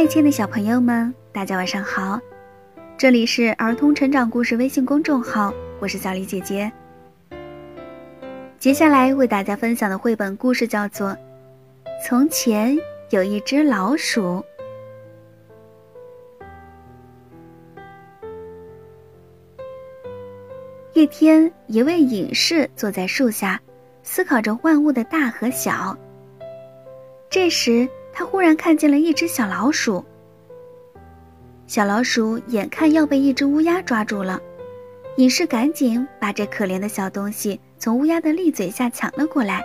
嗨，亲的小朋友们，大家晚上好！这里是儿童成长故事微信公众号，我是小李姐姐。接下来为大家分享的绘本故事叫做《从前有一只老鼠》。一天，一位隐士坐在树下，思考着万物的大和小。这时，他忽然看见了一只小老鼠。小老鼠眼看要被一只乌鸦抓住了，隐士赶紧把这可怜的小东西从乌鸦的利嘴下抢了过来，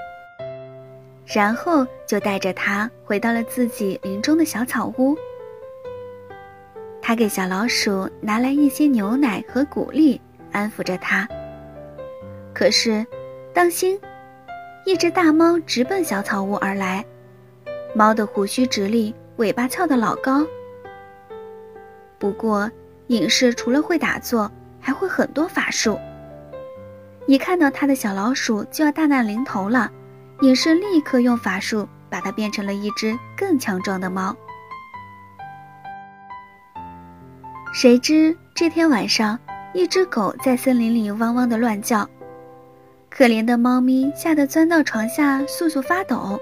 然后就带着它回到了自己林中的小草屋。他给小老鼠拿来一些牛奶和谷粒，安抚着它。可是，当心，一只大猫直奔小草屋而来。猫的胡须直立，尾巴翘得老高。不过，隐士除了会打坐，还会很多法术。一看到他的小老鼠就要大难临头了，隐士立刻用法术把它变成了一只更强壮的猫。谁知这天晚上，一只狗在森林里汪汪的乱叫，可怜的猫咪吓得钻到床下簌簌发抖。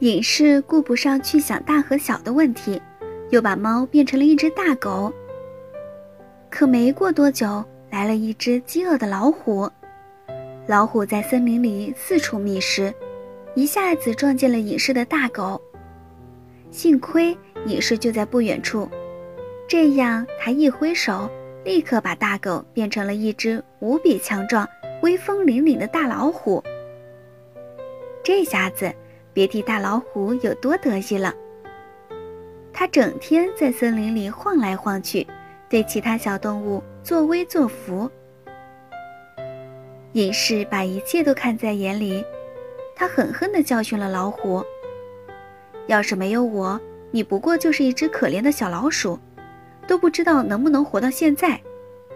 隐士顾不上去想大和小的问题，又把猫变成了一只大狗。可没过多久，来了一只饥饿的老虎。老虎在森林里四处觅食，一下子撞见了隐士的大狗。幸亏隐士就在不远处，这样他一挥手，立刻把大狗变成了一只无比强壮、威风凛凛的大老虎。这下子。别提大老虎有多得意了。它整天在森林里晃来晃去，对其他小动物作威作福。隐士把一切都看在眼里，他狠狠地教训了老虎：“要是没有我，你不过就是一只可怜的小老鼠，都不知道能不能活到现在。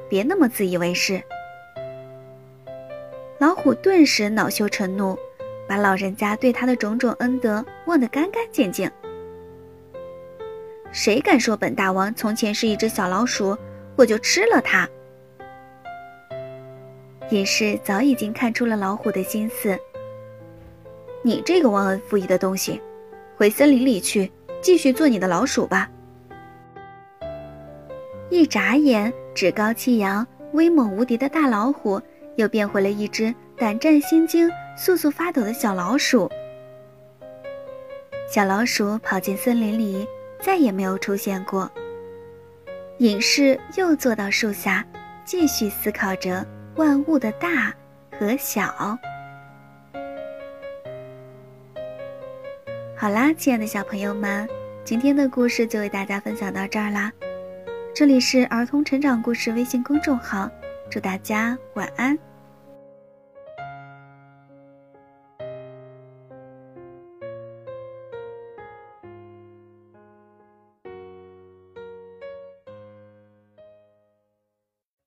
别那么自以为是。”老虎顿时恼羞成怒。把老人家对他的种种恩德忘得干干净净。谁敢说本大王从前是一只小老鼠，我就吃了他。隐士早已经看出了老虎的心思。你这个忘恩负义的东西，回森林里去，继续做你的老鼠吧。一眨眼，趾高气扬、威猛无敌的大老虎，又变回了一只胆战心惊。簌簌发抖的小老鼠，小老鼠跑进森林里，再也没有出现过。隐士又坐到树下，继续思考着万物的大和小。好啦，亲爱的小朋友们，今天的故事就为大家分享到这儿啦。这里是儿童成长故事微信公众号，祝大家晚安。